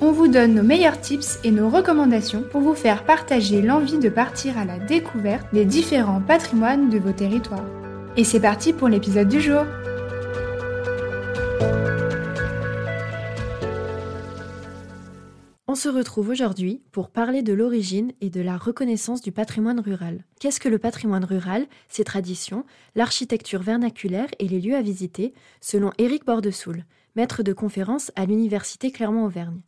on vous donne nos meilleurs tips et nos recommandations pour vous faire partager l'envie de partir à la découverte des différents patrimoines de vos territoires. Et c'est parti pour l'épisode du jour On se retrouve aujourd'hui pour parler de l'origine et de la reconnaissance du patrimoine rural. Qu'est-ce que le patrimoine rural, ses traditions, l'architecture vernaculaire et les lieux à visiter, selon Éric Bordesoul, maître de conférence à l'Université Clermont-Auvergne.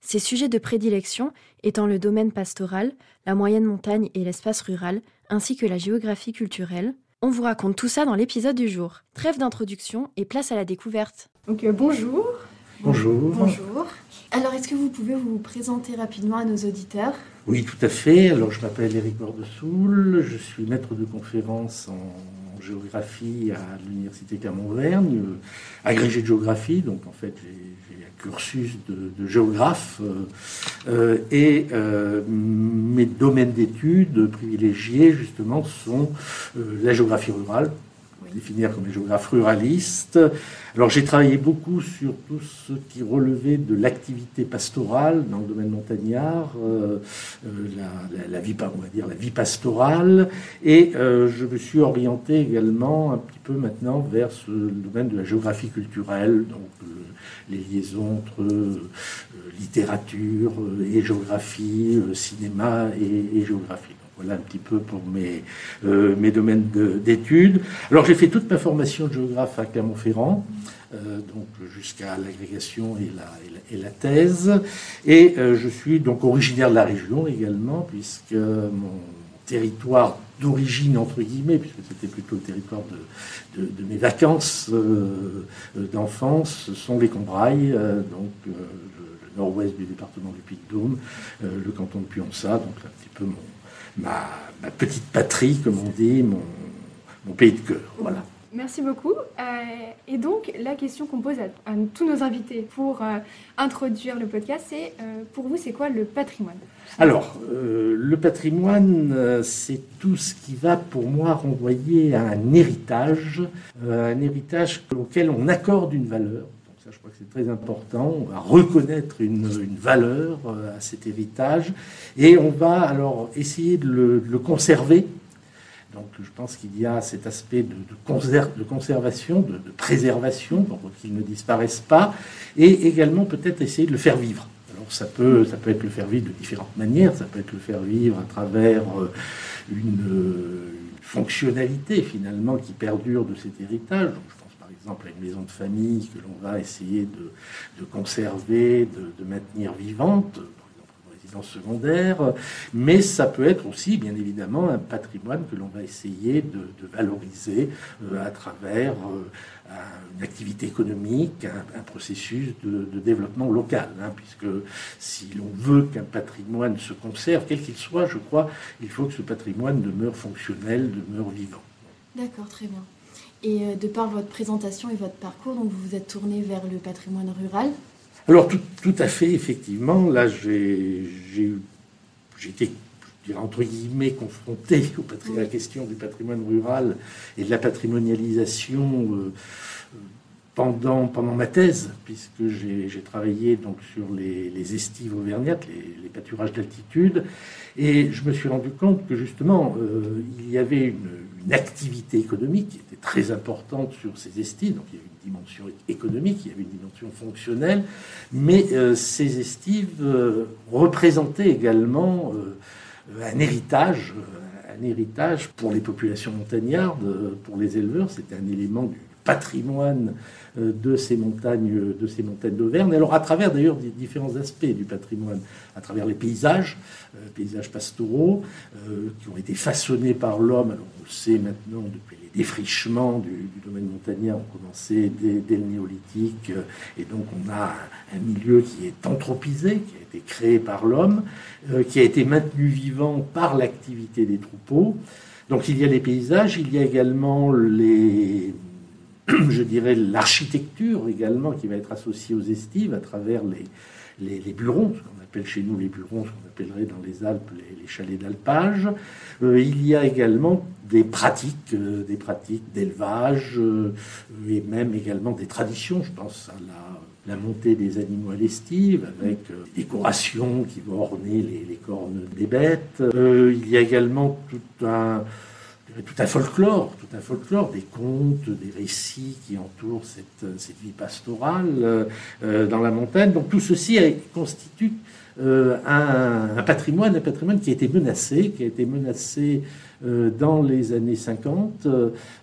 Ses sujets de prédilection étant le domaine pastoral, la moyenne montagne et l'espace rural, ainsi que la géographie culturelle. On vous raconte tout ça dans l'épisode du jour. Trêve d'introduction et place à la découverte. Donc euh, bonjour. Bonjour. Bonjour. Alors est-ce que vous pouvez vous présenter rapidement à nos auditeurs? Oui, tout à fait. Alors je m'appelle Éric Bordesoul, je suis maître de conférence en géographie à l'université Clermont-Auvergne, euh, agrégé de géographie, donc en fait j'ai cursus de, géographe euh, euh, et mes domaines d'études privilégiés justement sont la géographie rurale, définir comme géographe ruraliste. Alors j'ai travaillé beaucoup sur tout ce qui relevait de l'activité pastorale dans le domaine montagnard, la, vie, on va dire la vie pastorale, et je me suis orienté également un petit peu maintenant vers le domaine de la géographie culturelle, donc les liaisons entre euh, littérature euh, et géographie, euh, cinéma et, géographie. Voilà un petit peu pour mes, mes domaines d'études. Alors j'ai fait toute ma formation de géographe à Clermont-Ferrand. donc jusqu'à l'agrégation et la, thèse. Et je suis donc originaire de la région également, puisque mon territoire d'origine, entre guillemets, puisque c'était plutôt le territoire de, mes vacances euh, d'enfance, sont les Combrailles, euh, donc euh, le, nord-ouest du département du Puy-de-Dôme, le canton de Puança, donc un petit peu mon, ma, ma, petite patrie, comme on dit, mon, mon pays de cœur. Voilà. Merci beaucoup. Euh, et donc, la question qu'on pose à, tous nos invités pour euh, introduire le podcast, c'est euh, pour vous, c'est quoi le patrimoine? Alors, le patrimoine, c'est tout ce qui va pour moi renvoyer à un héritage, un héritage auquel on accorde une valeur. Je crois que c'est très important. On va reconnaître une, valeur à cet héritage et on va alors essayer de le conserver donc je pense qu'il y a cet aspect de, conservation, de, préservation, pour qu'il ne disparaisse pas, et également peut-être essayer de le faire vivre. Alors ça peut, ça peut être le faire vivre de différentes manières, ça peut être le faire vivre à travers euh, une, fonctionnalité finalement qui perdure de cet héritage. Exemple une maison de famille que l'on va essayer de, conserver, de, maintenir vivante secondaire, mais ça peut être aussi, bien évidemment, un patrimoine que l'on va essayer de, valoriser euh, à travers euh, une activité économique, un, processus de, développement local, hein, puisque si l'on veut qu'un patrimoine se conserve, quel qu'il soit, je crois, il faut que ce patrimoine demeure fonctionnel, demeure vivant. D'accord, très bien. Et euh, de par votre présentation et votre parcours, donc vous vous êtes tourné vers le patrimoine rural. Alors, tout, à fait, effectivement, là, j'ai été, entre guillemets, confronté à la question du patrimoine rural et de la patrimonialisation euh, pendant, pendant ma thèse, puisque j'ai travaillé donc sur les, estives auvergnates, les, pâturages d'altitude, et je me suis rendu compte que justement, euh, il y avait une, une, activité économique qui était très importante sur ces estives, donc il y avait dimension économique, il y avait une dimension fonctionnelle, mais euh, ces estives euh, représentaient également euh, un héritage, un héritage pour les populations montagnardes, pour les éleveurs, c'était un élément du patrimoine de ces montagnes, de ces montagnes d'Auvergne. Alors à travers d'ailleurs différents aspects du patrimoine, à travers les paysages, paysages pastoraux, qui ont été façonnés par l'homme. Alors on le sait maintenant depuis les défrichements du, domaine montagnard ont commencé dès, le néolithique, et donc on a un milieu qui est anthropisé, qui a été créé par l'homme, qui a été maintenu vivant par l'activité des troupeaux. Donc il y a les paysages, il y a également les, je dirais l'architecture également qui va être associée aux estives à travers les, les, burons, ce qu'on appelle chez nous les burons, ce qu'on appellerait dans les Alpes les, chalets d'alpage. Euh, il y a également des pratiques, euh, des pratiques d'élevage euh, et même également des traditions. Je pense à la, montée des animaux à l'estive avec des décorations qui vont orner les cornes des bêtes. il y a également tout un tout un folklore, tout un folklore, des contes, des récits qui entourent cette, vie pastorale euh, dans la montagne. Donc tout ceci constitue euh, un, patrimoine, un patrimoine qui a été menacé, qui a été menacé euh, dans les années 50,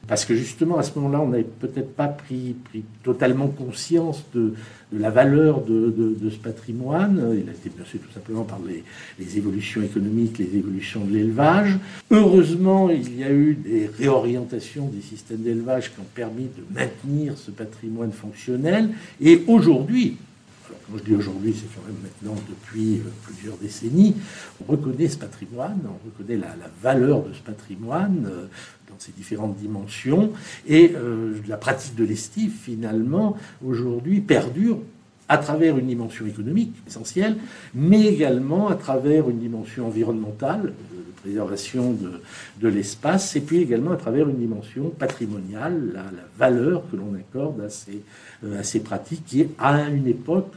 parce que justement à ce moment-là, on n'avait peut-être pas pris, totalement conscience de, la valeur de, ce patrimoine. Il a été menacé tout simplement par les, les évolutions économiques, les évolutions de l'élevage. Heureusement, il y a eu des réorientations des systèmes d'élevage qui ont permis de maintenir ce patrimoine fonctionnel. Et aujourd'hui, quand je dis aujourd'hui, c'est quand même maintenant depuis euh, plusieurs décennies, on reconnaît ce patrimoine, on reconnaît la, valeur de ce patrimoine euh, dans ses différentes dimensions, et euh, la pratique de l'estive, finalement, aujourd'hui, perdure à travers une dimension économique essentielle, mais également à travers une dimension environnementale, de préservation de, de l'espace, et puis également à travers une dimension patrimoniale, la, la valeur que l'on accorde à ces, à ces pratiques qui, à une époque,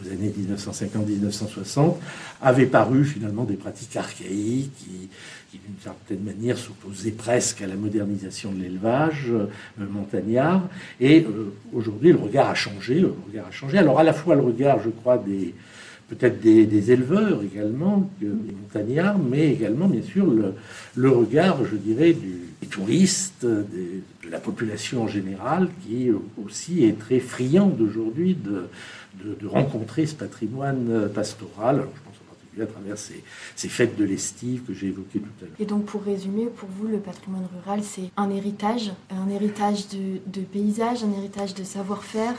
aux années 1950-1960, avaient paru finalement des pratiques archaïques qui, d'une certaine manière s'opposaient presque à la modernisation de l'élevage euh, montagnard. Et euh, aujourd'hui, le regard a changé. Le regard a changé. Alors à la fois le regard, je crois, des peut-être des, éleveurs également, des montagnards, mais également, bien sûr, le, regard, je dirais, du, des touristes, de la population en général, qui aussi est très friande aujourd'hui de, de, rencontrer ce patrimoine euh, pastoral. je pense en particulier à travers ces, fêtes de l'estive que j'ai évoquées tout à l'heure. Et donc, pour résumer, pour vous, le patrimoine rural, c'est un héritage, un héritage de, de paysages, un héritage de savoir-faire,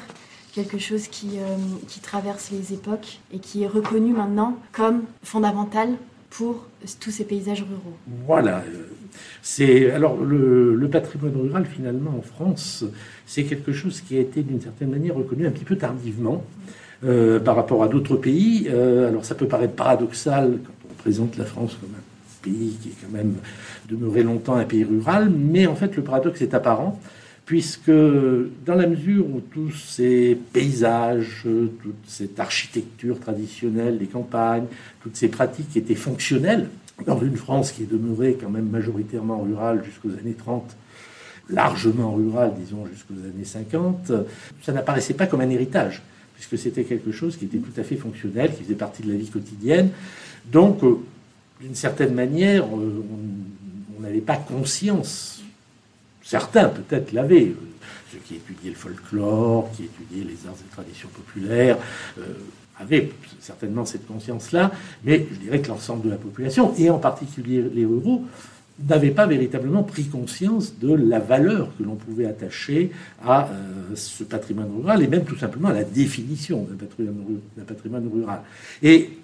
quelque chose qui, euh, qui traverse les époques et qui est reconnu maintenant comme fondamental pour tous ces paysages ruraux. Voilà. C'est alors le, patrimoine rural finalement en France, c'est quelque chose qui a été d'une certaine manière reconnu un petit peu tardivement euh, par rapport à d'autres pays. Euh, alors ça peut paraître paradoxal quand on présente la France comme un pays qui est quand même demeuré longtemps un pays rural, mais en fait le paradoxe est apparent puisque dans la mesure où tous ces paysages, toute cette architecture traditionnelle des campagnes, toutes ces pratiques étaient fonctionnelles dans une France qui est demeurée quand même majoritairement rurale jusqu'aux années 30, largement rurale, disons, jusqu'aux années 50, ça n'apparaissait pas comme un héritage, puisque c'était quelque chose qui était tout à fait fonctionnel, qui faisait partie de la vie quotidienne. Donc, euh, d'une certaine manière, euh, on n'avait pas conscience Certains peut-être l'avaient, ceux qui étudiaient le folklore, qui étudiaient les arts et traditions populaires, euh, avaient certainement cette conscience-là, mais je dirais que l'ensemble de la population, et en particulier les ruraux, n'avaient pas véritablement pris conscience de la valeur que l'on pouvait attacher à euh, ce patrimoine rural, et même tout simplement à la définition d'un patrimoine, patrimoine rural. Et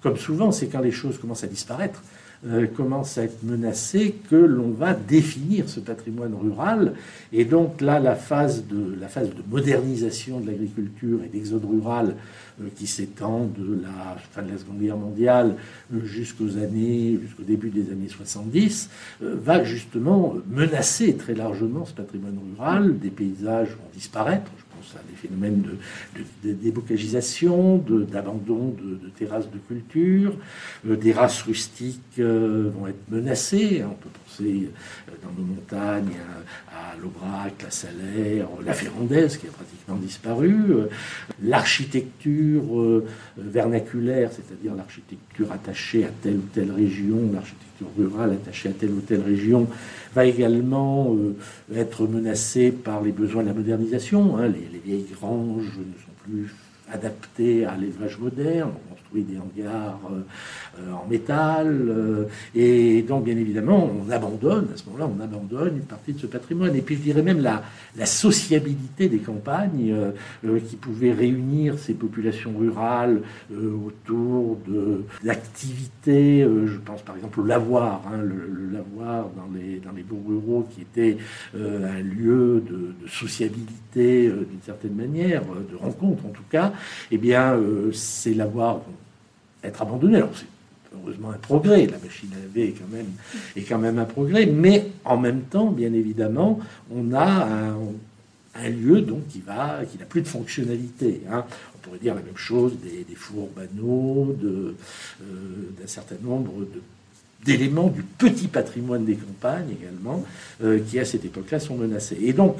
comme souvent, c'est quand les choses commencent à disparaître euh, commence à être menacé que l'on va définir ce patrimoine rural. Et donc là, la phase de, la phase de modernisation de l'agriculture et d'exode rural euh, qui s'étend de la fin de la Seconde Guerre mondiale euh, jusqu'aux années, jusqu'au début des années 70, va justement menacer très largement ce patrimoine rural. Des paysages vont disparaître des phénomènes de, débocalisation, d'abandon de, terrasses de culture. Euh, des races rustiques euh, vont être menacées. On peut penser euh, dans nos montagnes à, l'Aubrac, la Salaire, la Ferrandaise qui a pratiquement disparu. L'architecture vernaculaire, c'est-à-dire l'architecture attachée à telle ou telle région, l'architecture rurale attachée à telle ou telle région, va également être menacé par les besoins de la modernisation. Hein. Les, les, vieilles granges ne sont plus adaptées à l'élevage moderne des hangars euh, euh, en métal. Euh, et donc, bien évidemment, on abandonne, à ce moment-là, on abandonne une partie de ce patrimoine. Et puis, je dirais même la, sociabilité des campagnes qui pouvaient réunir ces populations rurales autour de l'activité, je pense par exemple au lavoir, hein, le, lavoir dans les, dans les bourgs ruraux qui était un lieu de, sociabilité d'une certaine manière, de rencontre en tout cas, eh bien, ces lavoirs être abandonné. Alors c'est heureusement un progrès, la machine à laver est quand même, est quand même un progrès, mais en même temps, bien évidemment, on a un, lieu donc qui va, qui n'a plus de fonctionnalité. Hein. On pourrait dire la même chose des, fours banaux, euh, d'un certain nombre d'éléments du petit patrimoine des campagnes également, euh, qui à cette époque-là sont menacés. Et donc,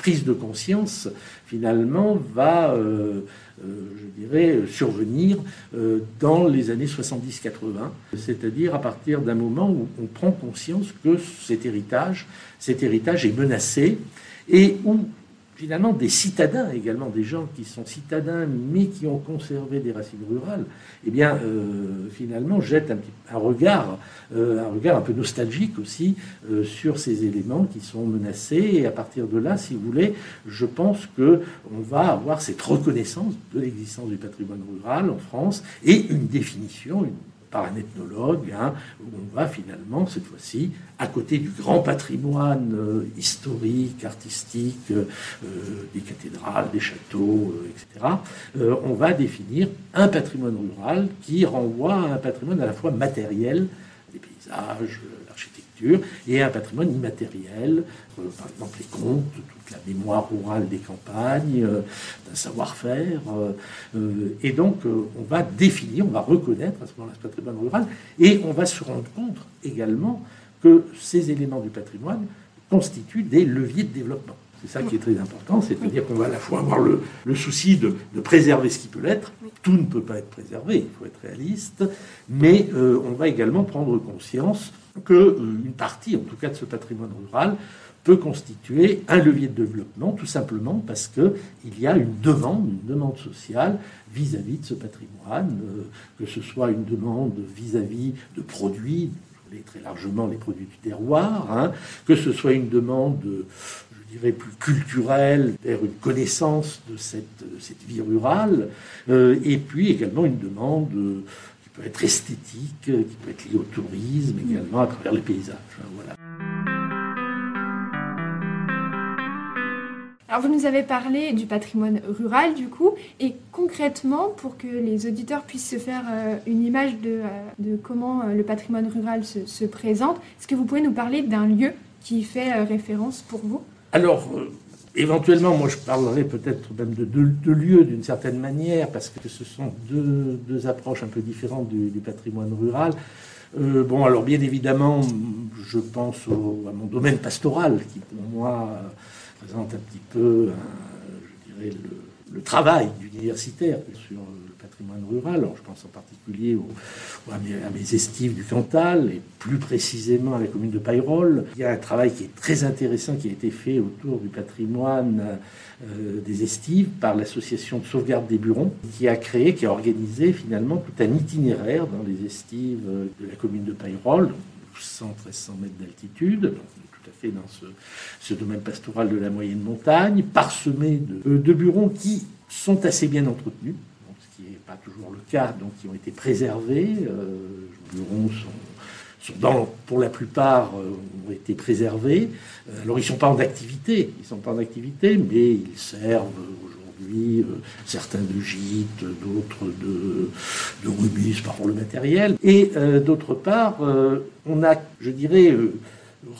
prise de conscience, finalement, va, euh, euh, je dirais, survenir euh, dans les années 70-80, c'est-à-dire à partir d'un moment où on prend conscience que cet héritage, cet héritage est menacé et où finalement des citadins également, des gens qui sont citadins mais qui ont conservé des racines rurales, eh bien euh, finalement jettent un, regard, euh, un regard un peu nostalgique aussi euh, sur ces éléments qui sont menacés. Et à partir de là, si vous voulez, je pense que on va avoir cette reconnaissance de l'existence du patrimoine rural en France et une définition, une par un ethnologue, hein, on va finalement, cette fois-ci, à côté du grand patrimoine euh, historique, artistique, euh, euh, des cathédrales, des châteaux, etc., on va définir un patrimoine rural qui renvoie à un patrimoine à la fois matériel, des paysages, l'architecture, et un patrimoine immatériel, par exemple les contes, la mémoire rurale des campagnes, euh, d'un savoir-faire. Euh, euh, et donc, on va définir, on va reconnaître à ce moment-là ce patrimoine rural, et on va se rendre compte également que ces éléments du patrimoine constituent des leviers de développement. C'est ça qui est très important, c'est-à-dire qu'on va à la fois avoir le, souci de, préserver ce qui peut l'être, tout ne peut pas être préservé, il faut être réaliste, mais on va également prendre conscience qu'une partie, en tout cas de ce patrimoine rural, peut constituer un levier de développement, tout simplement parce qu'il y a une demande, une demande sociale vis-à-vis de ce patrimoine, euh, que ce soit une demande vis-à-vis de produits, très largement les produits du terroir, hein, que ce soit une demande, plus culturelle, vers une connaissance de cette, cette vie rurale, euh, et puis également une demande euh, qui peut être esthétique, qui peut être liée au tourisme également à travers les paysages. Hein. Alors vous nous avez parlé du patrimoine rural du coup, et concrètement, pour que les auditeurs puissent se faire euh, une image de, euh, comment euh, le patrimoine rural se, présente, est-ce que vous pouvez nous parler d'un lieu qui fait référence pour vous? Alors, éventuellement, moi je parlerai peut-être même de deux lieux d'une certaine manière, parce que ce sont deux, approches un peu différentes du, patrimoine rural. bon, alors bien évidemment, je pense à mon domaine pastoral, qui pour moi présente un petit peu, je dirais, le, travail d'universitaire sur le rural. Alors, je pense en particulier à, mes, estives du Cantal et plus précisément à la commune de Payrolles. Il y a un travail qui est très intéressant qui a été fait autour du patrimoine euh, des estives par l'association de sauvegarde des Burons, qui a créé, qui a organisé finalement tout un itinéraire dans les estives de la commune de Payrolles, 100-1300 mètres d'altitude, tout à fait dans ce, domaine pastoral de la moyenne montagne, parsemé de, de burons qui sont assez bien entretenus, toujours le cas, donc qui ont été préservés. Euh, burons sont, dans, pour la plupart, euh, ont été préservés. Euh, alors ils ne sont pas en activité, ils sont pas en activité, mais ils servent aujourd'hui certains de gîtes, d'autres de, de rubis par le matériel. Et d'autre part, on a, je dirais,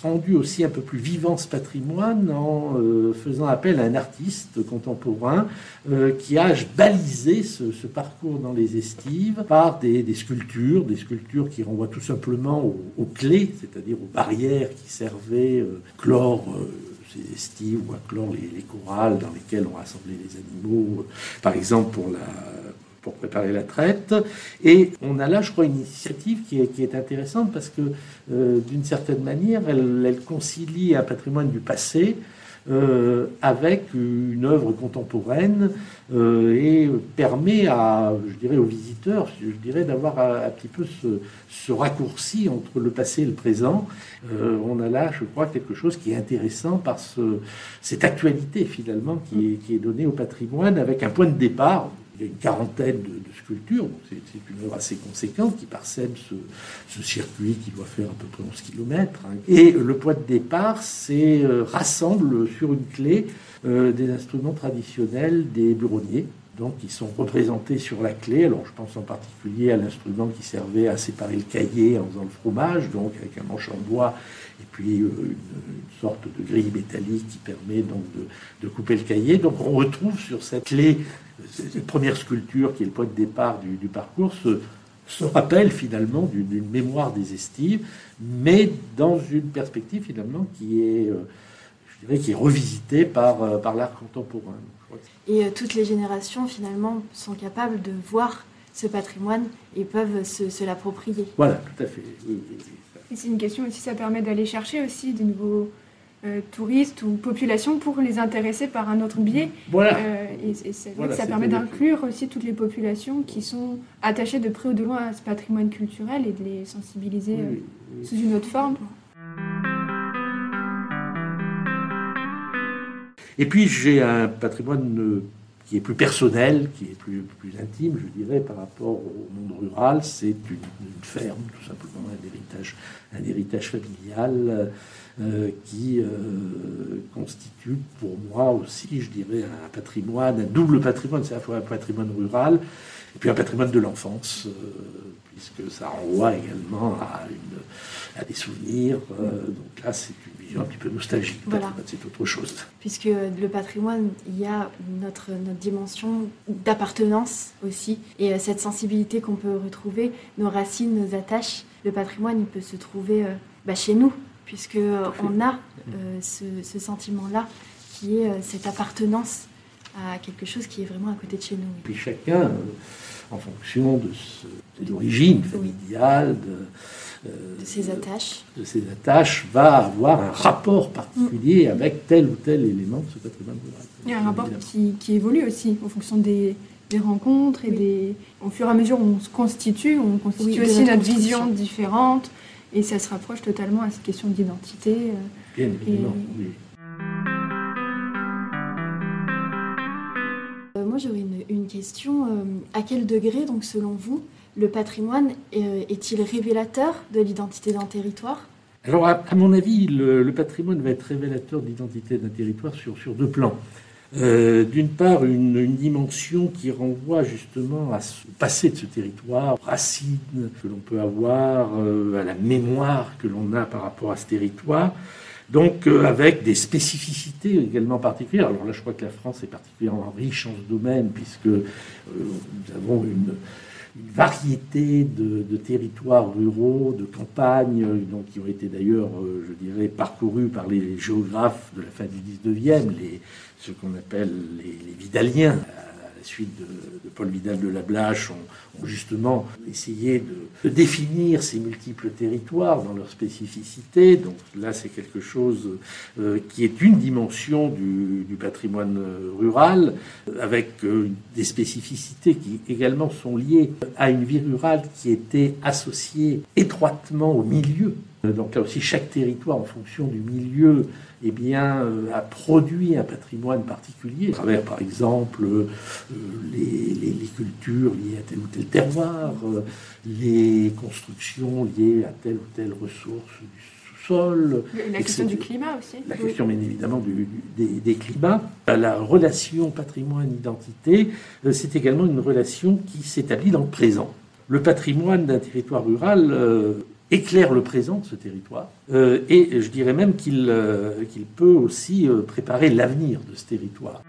rendu aussi un peu plus vivant ce patrimoine en euh, faisant appel à un artiste contemporain euh, qui a balisé ce, parcours dans les estives par des, sculptures, des sculptures qui renvoient tout simplement aux, clés, c'est-à-dire aux barrières qui servaient euh, clore ces estives ou à clore les, les, corales dans lesquelles on rassemblait les animaux, par exemple pour la pour préparer la traite. Et on a là, je crois, une initiative qui est, intéressante parce que, euh, d'une certaine manière, elle, concilie un patrimoine du passé euh, avec une œuvre contemporaine euh, et permet à, je dirais, aux visiteurs, je dirais, d'avoir un, petit peu ce, raccourci entre le passé et le présent. On a là, je crois, quelque chose qui est intéressant par ce, cette actualité finalement qui est donnée au patrimoine avec un point de départ une quarantaine de, de sculptures, c'est une œuvre assez conséquente qui parsème ce, circuit qui doit faire à peu près 11 km. Hein. Et le point de départ, c'est euh, rassemble sur une clé euh, des instruments traditionnels des buronniers, donc qui sont représentés sur la clé. Alors je pense en particulier à l'instrument qui servait à séparer le cahier en faisant le fromage, donc avec un manche en bois et puis euh, une, une, sorte de grille métallique qui permet donc de, de, couper le cahier. Donc on retrouve sur cette clé cette première sculpture qui est le point de départ du, du parcours se, se, rappelle finalement d'une mémoire des estives, mais dans une perspective finalement qui est, euh, je dirais, qui est revisitée par, euh, par l'art contemporain. Et euh, toutes les générations finalement sont capables de voir ce patrimoine et peuvent se, se l'approprier. Voilà, tout à fait. Oui, oui, oui. C'est une question aussi, ça permet d'aller chercher aussi des nouveaux euh, touristes ou populations pour les intéresser par un autre biais. Voilà. Euh, et, et c'est vrai voilà, que ça permet d'inclure aussi toutes les populations qui sont attachées de près ou de loin à ce patrimoine culturel et de les sensibiliser oui, euh, oui. sous une autre forme. Et puis j'ai un patrimoine qui est plus personnel, qui est plus, intime, je dirais, par rapport au monde rural. C'est une, ferme, tout simplement, un héritage, un héritage familial euh, qui euh, constitue pour moi aussi, je dirais, un patrimoine, un double patrimoine, c'est à la fois un patrimoine rural et puis un patrimoine de l'enfance, euh, puisque ça renvoie également à, à des souvenirs. donc là, c'est une un petit peu nostalgique. Voilà. C'est autre chose. Puisque le patrimoine, il y a notre, notre dimension d'appartenance aussi, et cette sensibilité qu'on peut retrouver, nos racines, nos attaches. Le patrimoine, il peut se trouver bah, chez nous, puisque on a euh, ce, ce sentiment-là qui est euh, cette appartenance à quelque chose qui est vraiment à côté de chez nous. Et puis chacun, euh, en fonction de, de l'origine familiale, de, euh, de, ses attaches, de ses attaches, va avoir un rapport particulier mmh. avec tel ou tel élément de ce patrimoine rural. Il y a un rapport qui, qui, évolue aussi en fonction des, des rencontres et oui. des, au fur et à mesure où on se constitue, on constitue oui, aussi notre vision différente. Et ça se rapproche totalement à cette question d'identité. euh, Bien évidemment, oui. Euh, moi, j'aurais une, question. Euh, à quel degré, donc, selon vous, le patrimoine euh, est-il révélateur de l'identité d'un territoire? Alors, à, mon avis, le, patrimoine va être révélateur de l'identité d'un territoire sur, deux plans. Euh, D'une part, une, dimension qui renvoie justement à ce passé de ce territoire, racines que l'on peut avoir, à la mémoire que l'on a par rapport à ce territoire. Donc, euh, avec des spécificités également particulières. Alors là, je crois que la France est particulièrement riche en ce domaine, puisque euh, nous avons une, variété de, territoires ruraux, de campagnes, qui ont été d'ailleurs, euh, je dirais, parcourus par les géographes de la fin du 19e, les, ce qu'on appelle les, les Vidaliens, la suite de, Paul Vidal de la Blache, ont, ont justement essayé de, définir ces multiples territoires dans leur spécificité. Donc là, c'est quelque chose euh, qui est une dimension du, patrimoine rural, avec euh, des spécificités qui également sont liées à une vie rurale qui était associée étroitement au milieu. Donc là aussi, chaque territoire, en fonction du milieu, eh bien, euh, a produit un patrimoine particulier, à travers, par exemple, euh, les, les, les, cultures liées à tel ou tel terroir, euh, les constructions liées à telle ou telle ressource du sous-sol. La question du climat aussi. La oui. question, bien évidemment, du, du, des, des, climats. La relation patrimoine-identité, euh, c'est également une relation qui s'établit dans le présent. Le patrimoine d'un territoire rural euh, éclaire le présent de ce territoire euh, et je dirais même qu'il euh, peut aussi euh, préparer l'avenir de ce territoire.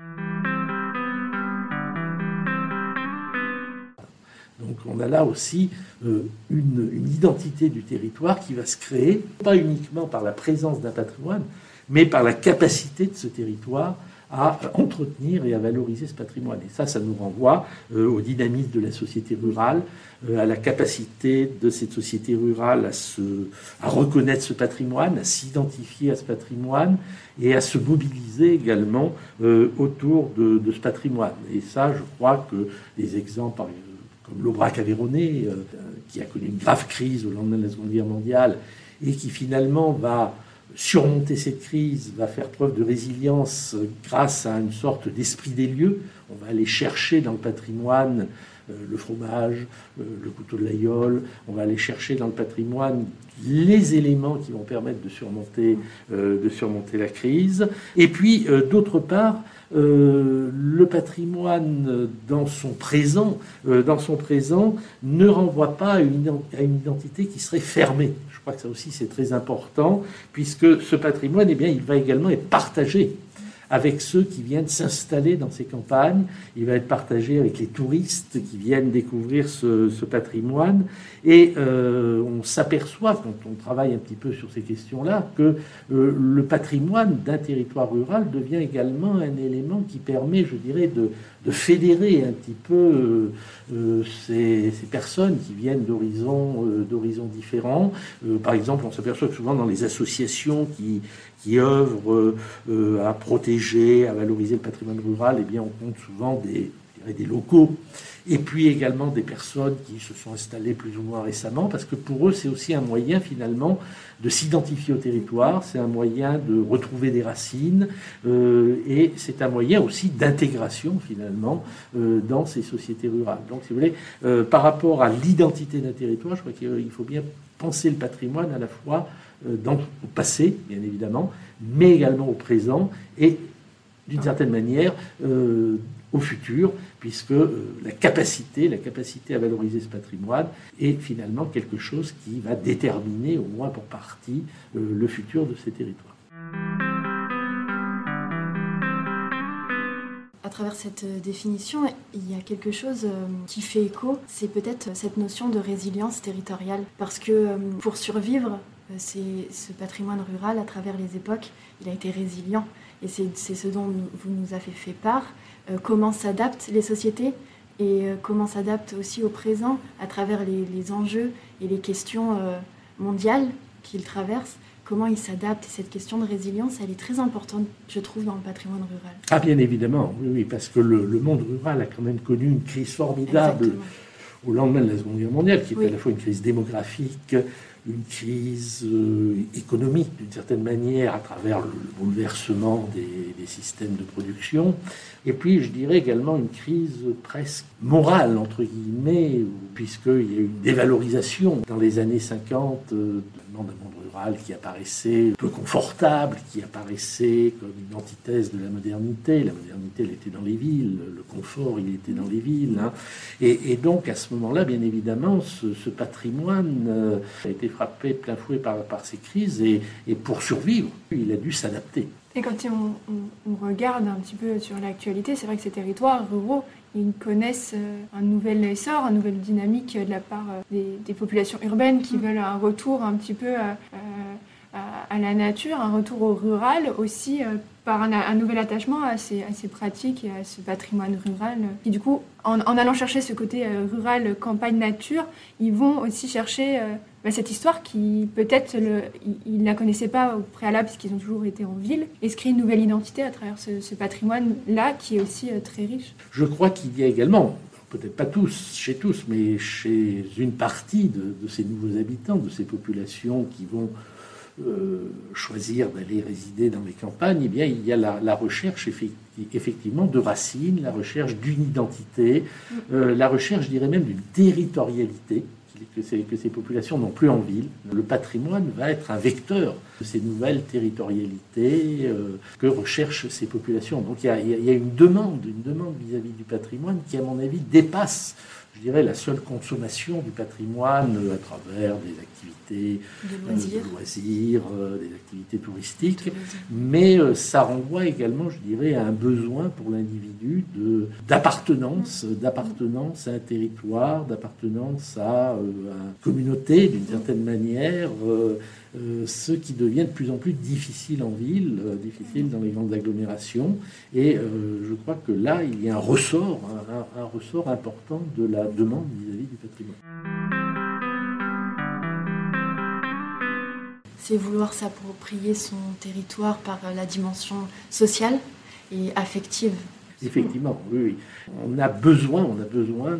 Donc on a là aussi euh, une, identité du territoire qui va se créer, pas uniquement par la présence d'un patrimoine, mais par la capacité de ce territoire à entretenir et à valoriser ce patrimoine. Et ça, ça nous renvoie euh, au dynamisme de la société rurale, euh, à la capacité de cette société rurale à, se, à reconnaître ce patrimoine, à s'identifier à ce patrimoine et à se mobiliser également euh, autour de, ce patrimoine. Et ça, je crois que les exemples comme l'Aubrac Aveyronais, qui a connu une grave crise au lendemain de la Seconde Guerre mondiale et qui finalement va surmonter cette crise, va faire preuve de résilience grâce à une sorte d'esprit des lieux. On va aller chercher dans le patrimoine euh, le fromage, euh, le couteau de l'aïeul, on va aller chercher dans le patrimoine les éléments qui vont permettre de surmonter, euh, la crise. Et puis, d'autre part, le patrimoine dans son présent, ne renvoie pas à une, à une identité qui serait fermée. Je crois que ça aussi c'est très important, puisque ce patrimoine, eh bien, il va également être partagé avec ceux qui viennent s'installer dans ces campagnes. Il va être partagé avec les touristes qui viennent découvrir ce, patrimoine. Et euh, on s'aperçoit, quand on travaille un petit peu sur ces questions-là, que euh, le patrimoine d'un territoire rural devient également un élément qui permet, je dirais, de, fédérer un petit peu euh, ces, personnes qui viennent d'horizons d'horizons différents. par exemple, on s'aperçoit que souvent dans les associations qui, qui œuvrent à protéger à valoriser le patrimoine rural, eh bien, on compte souvent des, des locaux et puis également des personnes qui se sont installées plus ou moins récemment, parce que pour eux, c'est aussi un moyen finalement de s'identifier au territoire, c'est un moyen de retrouver des racines, euh, et c'est un moyen aussi d'intégration finalement euh, dans ces sociétés rurales. Donc, si vous voulez, euh, par rapport à l'identité d'un territoire, je crois qu'il faut bien penser le patrimoine à la fois dans, au passé, bien évidemment, mais également au présent, et d'une certaine manière euh, au futur, puisque euh, la capacité, la capacité à valoriser ce patrimoine est finalement quelque chose qui va déterminer, au moins pour partie, euh, le futur de ces territoires. À travers cette définition, il y a quelque chose qui fait écho, c'est peut-être cette notion de résilience territoriale. Parce que pour survivre, ce patrimoine rural, à travers les époques, il a été résilient et c'est ce dont vous nous avez fait part, euh, comment s'adaptent les sociétés et euh, comment s'adaptent aussi au présent à travers les, enjeux et les questions euh, mondiales qu'ils traversent? Comment ils s'adaptent? Cette question de résilience, elle est très importante, je trouve, dans le patrimoine rural. Ah, bien évidemment, oui, oui parce que le, monde rural a quand même connu une crise formidable au lendemain de la Seconde Guerre mondiale, qui est à la fois une crise démographique, une crise euh, économique d'une certaine manière à travers le bouleversement des, systèmes de production, et puis je dirais également une crise presque morale, entre guillemets, puisqu'il y a eu une dévalorisation dans les années 50 euh, d'un monde rural qui apparaissait peu confortable, qui apparaissait comme une antithèse de la modernité. La modernité, elle était dans les villes, le confort, il était dans les villes. Hein. Et, donc à ce moment-là, bien évidemment, ce, patrimoine euh, a été frappé plein fouet par, par ces crises et, pour survivre, il a dû s'adapter. Et quand on, regarde un petit peu sur l'actualité, c'est vrai que ces territoires ruraux, ils connaissent euh, un nouvel essor, une nouvelle dynamique de la part euh, des, populations urbaines qui mm. veulent un retour un petit peu à, la nature, un retour au rural aussi par un, nouvel attachement à ces, pratiques et à ce patrimoine rural. Et du coup, en, allant chercher ce côté euh, rural, campagne, nature, ils vont aussi chercher euh, bah, cette histoire qui peut-être ils ne la connaissaient pas au préalable puisqu'ils ont toujours été en ville et se créer une nouvelle identité à travers ce, patrimoine-là qui est aussi euh, très riche. Je crois qu'il y a également peut-être pas tous, chez tous, mais chez une partie de, de, ces nouveaux habitants, de ces populations qui vont euh, choisir d'aller résider dans les campagnes, eh bien, il y a la, recherche effectivement de racines, la recherche d'une identité, euh, la recherche, je dirais même, d'une territorialité que ces, que ces populations n'ont plus en ville. Le patrimoine va être un vecteur de ces nouvelles territorialités euh, que recherchent ces populations. Donc il y, a, une demande, une demande vis-à-vis -vis du patrimoine qui, à mon avis, dépasse je dirais, la seule consommation du patrimoine à travers des activités de loisirs, euh, euh, des activités touristiques, mais euh, ça renvoie également, je dirais, à un besoin pour l'individu de, d'appartenance, d'appartenance à un territoire, d'appartenance à, une communauté d'une certaine manière. Euh, ce qui devient de plus en plus difficile en ville, euh, difficile dans les grandes agglomérations. Et euh, je crois que là, il y a un ressort, un, ressort important de la demande vis-à-vis du patrimoine. C'est vouloir s'approprier son territoire par la dimension sociale et affective Effectivement, oui, On a besoin, on a besoin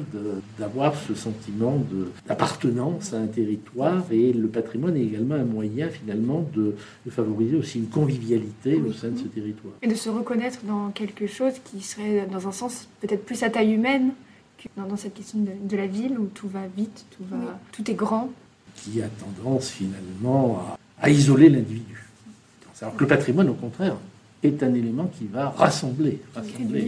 d'avoir ce sentiment d'appartenance à un territoire et le patrimoine est également un moyen finalement de, favoriser aussi une convivialité au sein de ce territoire. Et de se reconnaître dans quelque chose qui serait dans un sens peut-être plus à taille humaine que dans, cette question de, la ville où tout va vite, tout, va, tout est grand. Qui a tendance finalement à, à isoler l'individu. Alors que le patrimoine, au contraire, est un élément qui va rassembler, rassembler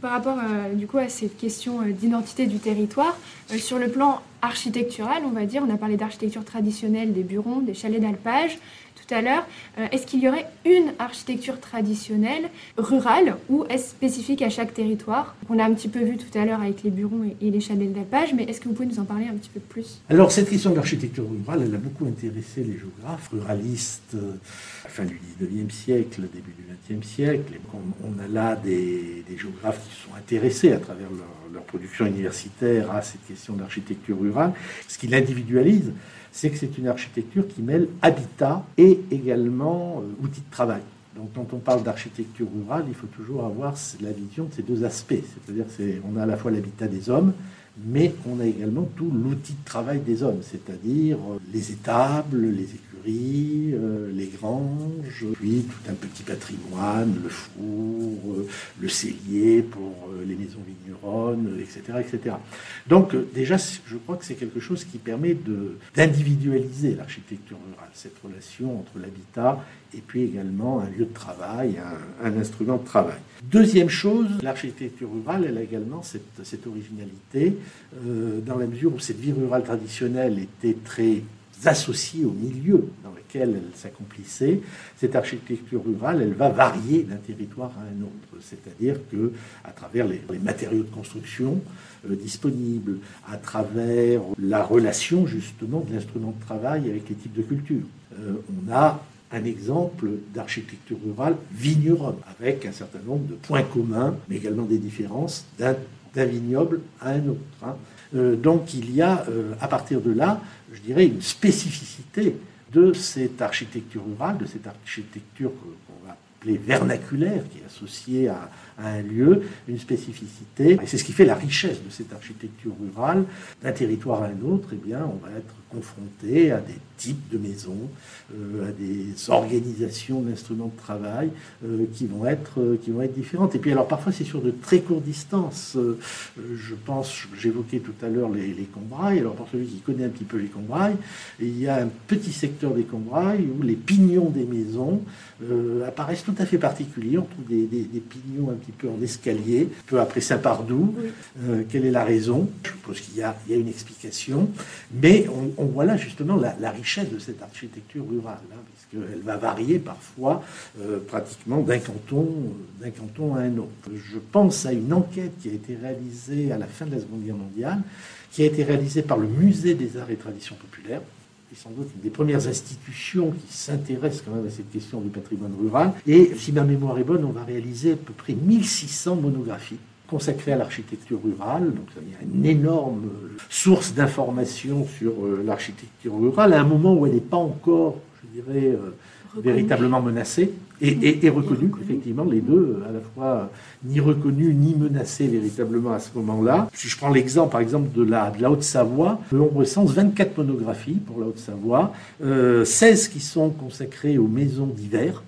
Par rapport euh, du coup à cette question euh, d'identité du territoire, euh, sur le plan architectural, on va dire, on a parlé d'architecture traditionnelle des burons, des chalets d'alpage, à l'heure, euh, est-ce qu'il y aurait une architecture traditionnelle rurale ou est-ce spécifique à chaque territoire? On a un petit peu vu tout à l'heure avec les burons et, les chalets d'alpage, mais est-ce que vous pouvez nous en parler un petit peu plus? Alors cette question de l'architecture rurale, elle a beaucoup intéressé les géographes ruralistes à euh, la fin du 19e siècle, début du 20e siècle. on, a là des, géographes qui sont intéressés à travers leur production universitaire à cette question d'architecture rurale, ce qui l'individualise c'est que c'est une architecture qui mêle habitat et également euh, outils de travail. Donc, quand on parle d'architecture rurale, il faut toujours avoir la vision de ces deux aspects. C'est-à-dire qu'on a à la fois l'habitat des hommes, mais on a également tout l'outil de travail des hommes, c'est-à-dire euh, les étables, les euh, les granges, puis tout un petit patrimoine, le four, euh, le cellier pour les maisons vigneronnes, etc. etc. Donc déjà, je crois que c'est quelque chose qui permet d'individualiser l'architecture rurale, cette relation entre l'habitat et puis également un lieu de travail, un, instrument de travail. Deuxième chose, l'architecture rurale, elle a également cette, originalité, euh, dans la mesure où cette vie rurale traditionnelle était très associée au milieu dans lequel elle s'accomplissait, cette architecture rurale, elle va varier d'un territoire à un autre. C'est-à-dire que, à travers les, matériaux de construction euh, disponibles, à travers la relation justement de l'instrument de travail avec les types de culture, euh, on a un exemple d'architecture rurale vigneronne, avec un certain nombre de points communs, mais également des différences d'un vignoble à un autre. Hein. Euh, donc il y a, euh, à partir de là, je dirais, une spécificité de cette architecture rurale, de cette architecture qu'on va appeler vernaculaire, qui est associée à, à un lieu, une spécificité. Et c'est ce qui fait la richesse de cette architecture rurale. D'un territoire à un autre, eh bien, on va être confronté à des types de maisons, euh, à des organisations d'instruments de travail euh, qui, vont être, euh, qui vont être différentes. Et puis alors parfois c'est sur de très courtes distances. je pense, j'évoquais tout à l'heure les, les, Combrailles. Alors pour celui qui connaît un petit peu les Combrailles, il y a un petit secteur des Combrailles où les pignons des maisons apparaissent tout à fait particuliers. On trouve des, des pignons un petit peu en escalier, peu après Saint-Pardou. quelle est la raison? Je suppose qu'il y, y, a une explication. Mais on, voit là justement la, la richesse de cette architecture rurale, hein, puisqu'elle va varier parfois euh, pratiquement d'un canton, d'un canton à un autre. Je pense à une enquête qui a été réalisée à la fin de la Seconde Guerre mondiale, qui a été réalisée par le Musée des Arts et Traditions Populaires, qui est sans doute une des premières institutions qui s'intéresse quand même à cette question du patrimoine rural. Et si ma mémoire est bonne, on va réaliser à peu près 1600 monographies consacré à l'architecture rurale. Donc, ça a une énorme source d'informations sur euh, l'architecture rurale à un moment où elle n'est pas encore, je dirais, euh, véritablement menacée et, et, reconnue, effectivement, les deux, à la fois ni reconnue ni menacée véritablement à ce moment-là. Si je prends l'exemple, par exemple, de la, de la Haute-Savoie, on recense 24 monographies pour la Haute-Savoie, 16 euh, qui sont consacrées aux maisons d'hiver,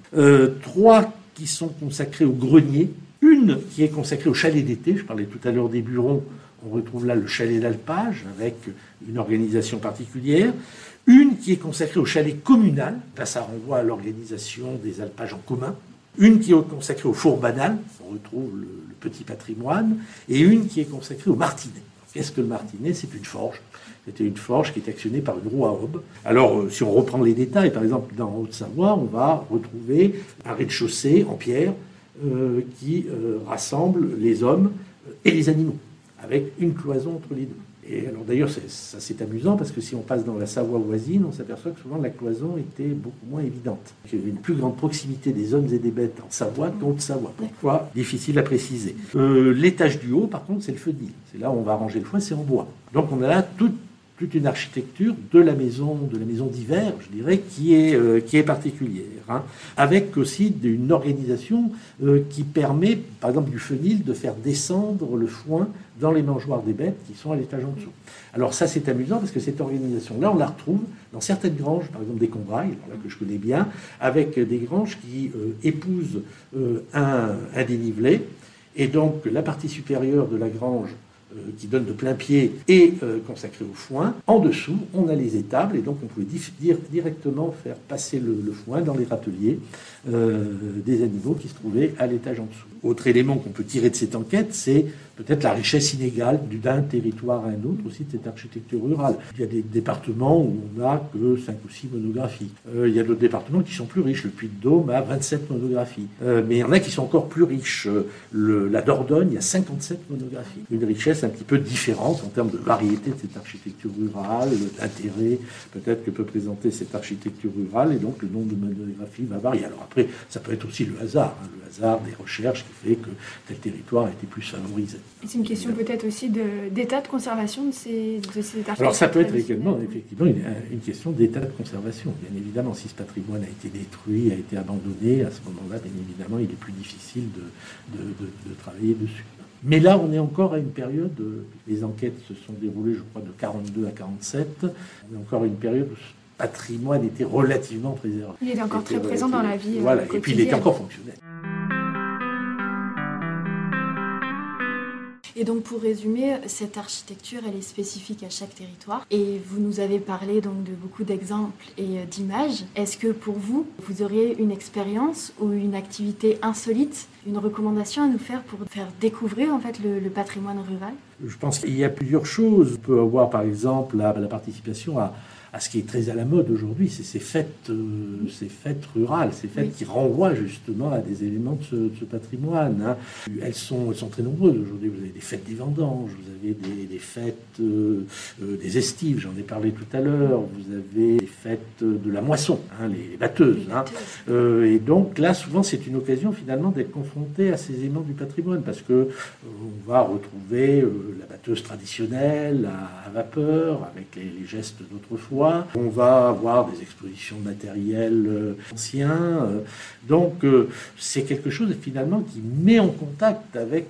3 qui sont consacrées aux greniers, une qui est consacrée au chalet d'été, je parlais tout à l'heure des bureaux, on retrouve là le chalet d'alpage avec une organisation particulière. Une qui est consacrée au chalet communal, là ça renvoie à l'organisation des alpages en commun. Une qui est consacrée au four banal, on retrouve le, petit patrimoine. Et une qui est consacrée au martinet. Qu'est-ce que le martinet? C'est une forge. C'était une forge qui est actionnée par une roue à aube. Alors, euh, si on reprend les détails, par exemple, dans Haute-Savoie, on va retrouver un rez-de-chaussée en pierre euh, qui euh, rassemble les hommes et les animaux, avec une cloison entre les deux. Et alors d'ailleurs, ça c'est amusant parce que si on passe dans la Savoie voisine, on s'aperçoit que souvent la cloison était beaucoup moins évidente. Il y avait une plus grande proximité des hommes et des bêtes en Savoie qu'en Haute-Savoie. Pourquoi Difficile à préciser. Euh, l'étage du haut, par contre, c'est le fenil. C'est là où on va ranger le foin, c'est en bois. Donc on a là toute toute une architecture de la maison, de la maison d'hiver, je dirais, qui est, euh, particulière, hein. avec aussi une organisation euh, qui permet, par exemple, du fenil de faire descendre le foin dans les mangeoires des bêtes qui sont à l'étage en dessous. Alors ça, c'est amusant parce que cette organisation-là, on la retrouve dans certaines granges, par exemple des Combrailles, que je connais bien, avec des granges qui euh, épousent un, dénivelé, et donc la partie supérieure de la grange qui donne de plein pied et euh, consacré au foin. En dessous, on a les étables et donc on pouvait dire, directement faire passer le, foin dans les râteliers euh, des animaux qui se trouvaient à l'étage en dessous. Autre élément qu'on peut tirer de cette enquête, c'est peut-être la richesse inégale d'un territoire à un autre aussi de cette architecture rurale. Il y a des départements où on n'a que 5 ou 6 monographies. il y a d'autres départements qui sont plus riches. Le Puy-de-Dôme a 27 monographies. mais il y en a qui sont encore plus riches. Le, la Dordogne, il y a 57 monographies. Une richesse un petit peu différente en termes de variété de cette architecture rurale, l'intérêt peut-être que peut présenter cette architecture rurale, et donc le nombre de monographies va varier. Alors après, ça peut être aussi le hasard, hein, le hasard des recherches qui fait que tel territoire a été plus favorisé. C'est une question peut-être aussi d'état de, conservation de ces, de ces Alors ça peut être également effectivement une, question d'état de conservation. Bien évidemment, si ce patrimoine a été détruit, a été abandonné, à ce moment-là, bien évidemment, il est plus difficile de, de travailler dessus. Mais là, on est encore à une période, les enquêtes se sont déroulées, je crois, de 42 à 47. On est encore à une période où ce patrimoine était relativement préservé. Il est encore très présent dans la vie. Voilà, et puis il est encore fonctionnel. Et donc pour résumer, cette architecture, elle est spécifique à chaque territoire. Et vous nous avez parlé donc de beaucoup d'exemples et euh, d'images. Est-ce que pour vous, vous auriez une expérience ou une activité insolite, une recommandation à nous faire pour faire découvrir en fait le, patrimoine rural? Je pense qu'il y a plusieurs choses. On peut avoir par exemple la participation à à ce qui est très à la mode aujourd'hui, c'est ces fêtes, euh, ces fêtes rurales, ces fêtes qui renvoient justement à des éléments de ce, patrimoine. Hein. Elles, sont, elles sont très nombreuses aujourd'hui. Vous avez des fêtes des vendanges, vous avez des, fêtes euh, euh, des estives, j'en ai parlé tout à l'heure, vous avez des fêtes de la moisson, hein, les, batteuses. Hein. et donc là, souvent, c'est une occasion finalement d'être confronté à ces éléments du patrimoine parce que on va retrouver la batteuse traditionnelle à, vapeur avec les gestes d'autrefois on va avoir des expositions de matériel euh, ancien. Euh. donc euh, c'est quelque chose finalement qui met en contact avec,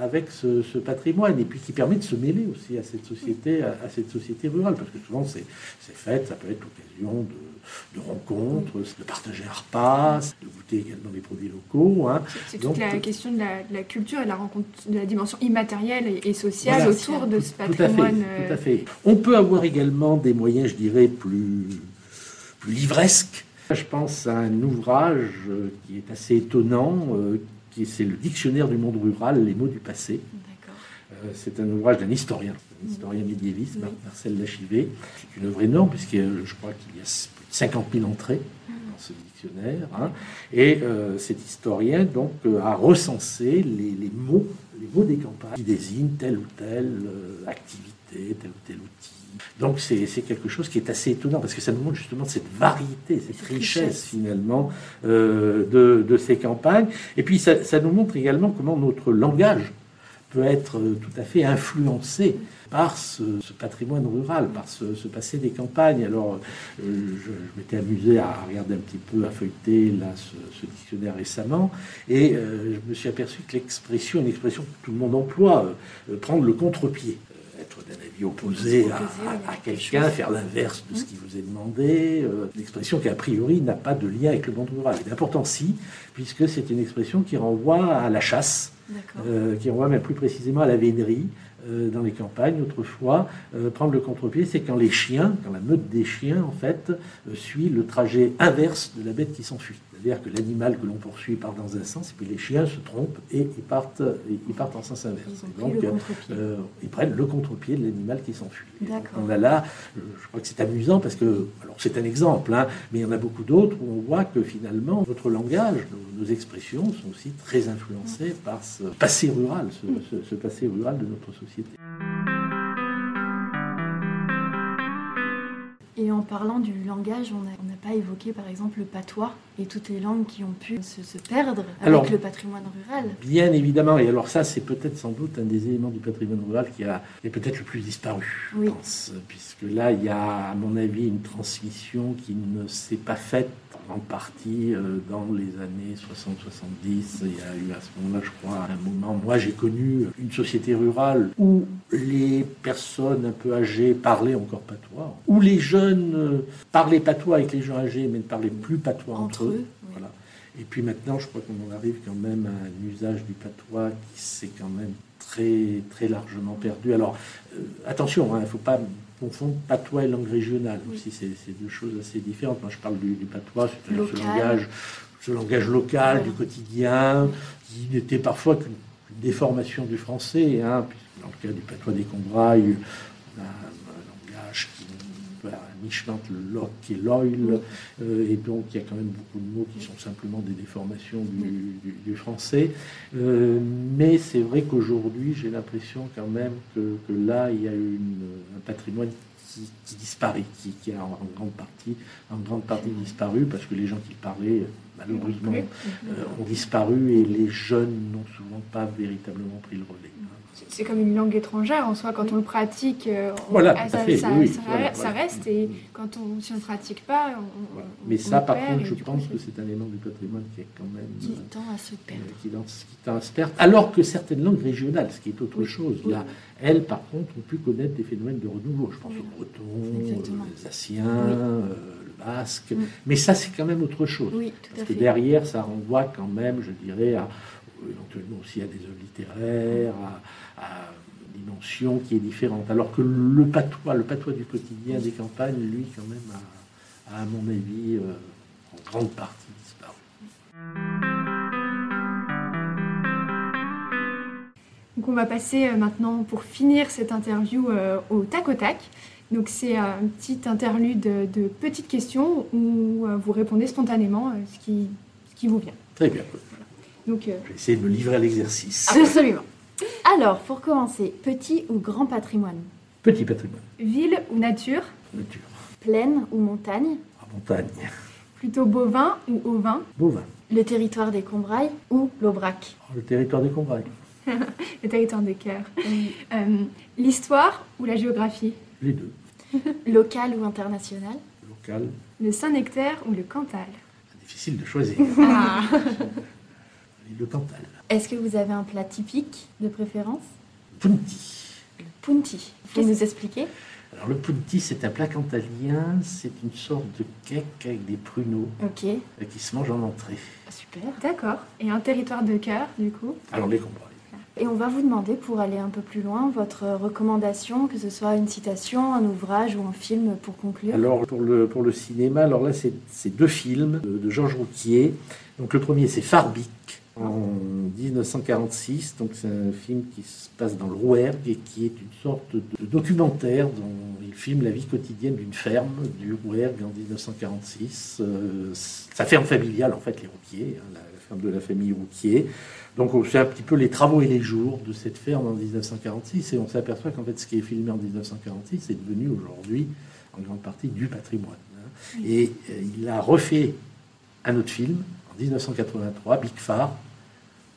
avec ce, patrimoine et puis qui permet de se mêler aussi à cette société, à, cette société rurale. Parce que souvent ces, ces fêtes, ça peut être l'occasion de, rencontres, de partager un repas, de goûter également des produits locaux. Hein. C'est toute la question de la, culture et de la rencontre, de la dimension immatérielle et, sociale autour de ce patrimoine. tout à fait. On peut avoir également des moyens je dirais, plus, plus livresque. Je pense à un ouvrage euh, qui est assez étonnant, euh, qui c'est le Dictionnaire du monde rural, les mots du passé. Euh, c'est un ouvrage d'un historien, un historien médiéviste, Marcel Lachivé. C'est une œuvre énorme, puisque je crois qu'il y a 50 000 entrées dans ce dictionnaire. Hein. Et cet historien donc a recensé les, les, mots, les mots des campagnes qui désignent telle ou telle activité, tel ou tel outil donc c'est quelque chose qui est assez étonnant parce que ça nous montre justement cette variété, cette richesse, finalement euh, de, ces campagnes. Et puis ça, nous montre également comment notre langage peut être euh, tout à fait influencé par ce, patrimoine rural, par ce, passé des campagnes. Alors, euh, je, m'étais amusé à regarder un petit peu, à feuilleter là, ce, dictionnaire récemment, et je me suis aperçu que l'expression, une expression que tout le monde emploie, prendre le contre-pied d'un avis opposé à, quelqu'un, faire l'inverse de ce qui vous est demandé, euh, une expression qui a priori n'a pas de lien avec le monde rural. Et d'important si, puisque c'est une expression qui renvoie à la chasse, euh, qui renvoie même plus précisément à la vénerie euh, dans les campagnes autrefois. prendre le contre-pied, c'est quand les chiens, quand la meute des chiens en fait suit le trajet inverse de la bête qui s'enfuit. C'est-à-dire que l'animal que l'on poursuit part dans un sens, et puis les chiens se trompent et ils partent, ils partent en sens inverse. donc, euh, ils prennent le contre-pied de l'animal qui s'enfuit. On a là, euh, je crois que c'est amusant parce que, alors c'est un exemple, hein, mais il y en a beaucoup d'autres où on voit que finalement, notre langage, nos, expressions sont aussi très influencées par ce passé rural, ce passé rural de notre société. Parlant du langage, on n'a pas évoqué par exemple le patois et toutes les langues qui ont pu se, perdre avec le patrimoine rural. Bien évidemment, et alors ça c'est peut-être sans doute un des éléments du patrimoine rural qui a est peut-être le plus disparu, je pense, puisque là il y a à mon avis une transmission qui ne s'est pas faite en partie euh, dans les années 60-70. Il y a eu à ce moment-là, je crois, un moment. Moi, j'ai connu une société rurale où les personnes un peu âgées parlaient encore patois, où les jeunes euh, parlaient patois avec les gens âgés, mais ne parlaient plus patois entre, eux. Voilà. Et puis maintenant, je crois qu'on en arrive quand même à un usage du patois qui s'est quand même très, très largement perdu. Alors, euh, attention, il hein, ne faut pas confondre patois et langue régionale. Aussi, c'est deux choses assez différentes. Moi, je parle du, patois, c'est ce langage, ce langage local du quotidien, qui n'était parfois qu'une déformation du français. Hein, dans le cas du patois des Combrailles, on a un langage qui mi-chemin le loc et l'oil, euh, et donc il y a quand même beaucoup de mots qui sont simplement des déformations du, français. Euh, mais c'est vrai qu'aujourd'hui, j'ai l'impression quand même que, là, il y a une, un patrimoine qui, disparaît, qui, a en, grande partie, en grande partie disparu, parce que les gens qui parlaient, malheureusement, euh, ont disparu et les jeunes n'ont souvent pas véritablement pris le relais c'est comme une langue étrangère en soi. Quand on le pratique, euh, voilà, ça, reste. Et quand on, si on ne pratique pas, on, Mais ça, par contre, je pense que c'est un élément du patrimoine qui est quand même. Qui euh, tend à se perdre. qui, tend à se perdre. Alors que certaines langues régionales, ce qui est autre chose, là, elles, par contre, ont pu connaître des phénomènes de renouveau. Je pense au breton, aux Asiens, euh, le basque. Mm. Mais ça, c'est quand même autre chose. parce que derrière, ça renvoie quand même, je dirais, à éventuellement aussi à des œuvres littéraires, à, une dimension qui est différente. Alors que le patois, le patois du quotidien des campagnes, lui, quand même, a, à mon avis, euh, en grande partie disparu. Donc on va passer euh, maintenant, pour finir cette interview, euh, au tac au tac. Donc c'est un petit interlude de, petites questions où vous répondez spontanément ce qui, ce qui vous vient. Très bien. Donc, euh, Je vais essayer de me livrer à l'exercice. Absolument. Alors, pour commencer, petit ou grand patrimoine Petit patrimoine. Ville ou nature Nature. Plaine ou montagne Montagne. Plutôt bovin ou ovin Bovin. Le territoire des Combrailles ou l'Aubrac Le territoire des Combrailles. le territoire des cœurs. Euh, l'histoire ou la géographie Les deux. Local ou international Local. Le Saint-Nectaire ou le Cantal Difficile de choisir. Ah. le Cantal. Est-ce que vous avez un plat typique de préférence? Punti. Le punti. Vous pouvez nous expliquer? Alors le punti, c'est un plat cantalien, c'est une sorte de cake avec des pruneaux Ok. Euh, qui se mange en entrée. Ah, super. D'accord. Et un territoire de cœur, du coup? Alors les Combrailles. Et on va vous demander, pour aller un peu plus loin, votre recommandation, que ce soit une citation, un ouvrage ou un film pour conclure. Alors pour le, pour le cinéma, alors là c'est deux films de, de Georges Rouquier. Donc le premier c'est Farbic en 1946. Donc c'est un film qui se passe dans le Rouergue et qui est une sorte de documentaire dont il filme la vie quotidienne d'une ferme du Rouergue en 1946. Euh, sa ferme familiale en fait, les Rouquiers, hein, la, ferme de la famille Rouquier. Donc c'est un petit peu les travaux et les jours de cette ferme en 1946 et on s'aperçoit qu'en fait ce qui est filmé en 1946 est devenu aujourd'hui en grande partie du patrimoine. Hein. Et euh, il a refait un autre film en 1983, Big Far,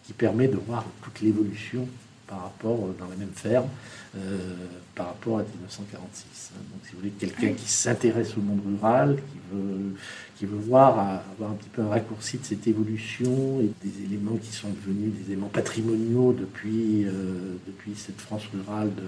qui permet de voir toute l'évolution par rapport euh, dans la même ferme euh, par rapport à 1946. Hein. Donc, si vous voulez, quelqu'un qui s'intéresse au monde rural, qui veut, qui veut voir, avoir un petit peu un raccourci de cette évolution et des éléments qui sont devenus des éléments patrimoniaux depuis, euh, depuis cette France rurale de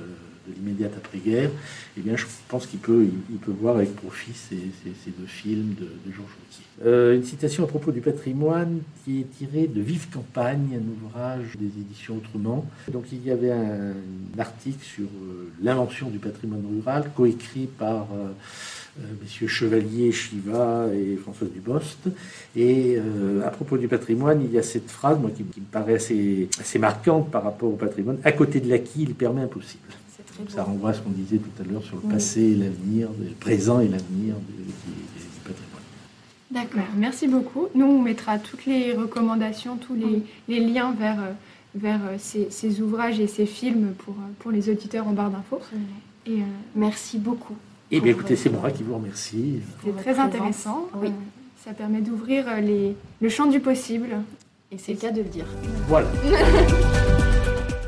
de l'immédiate après-guerre, eh bien, je pense qu'il peut, voir avec profit ces, deux films de, Georges Rouquier. Euh, une citation à propos du patrimoine qui est tirée de Vive Campagne, un ouvrage des éditions Autrement. Donc, il y avait un, article sur euh, l'invention du patrimoine rural, coécrit par euh, messieurs Chevalier, Chiva et François Dubost. Et à propos du patrimoine, il y a cette phrase moi, qui, qui me paraît assez, assez marquante par rapport au patrimoine. À côté de l'acquis, il permet impossible ça renvoie à ce qu'on disait tout à l'heure sur le passé et l'avenir, le présent et l'avenir du, patrimoine. D'accord, merci beaucoup. Nous, on mettra toutes les recommandations, tous les, liens vers, euh, vers euh, ces, ouvrages et ces films pour, euh, pour les auditeurs en barre d'infos. Et merci beaucoup. Eh bien, écoutez, c'est moi qui vous remercie. C'est très intéressant. Oui. Euh, ça permet d'ouvrir les... le champ du possible. Et c'est le cas de le dire. Voilà.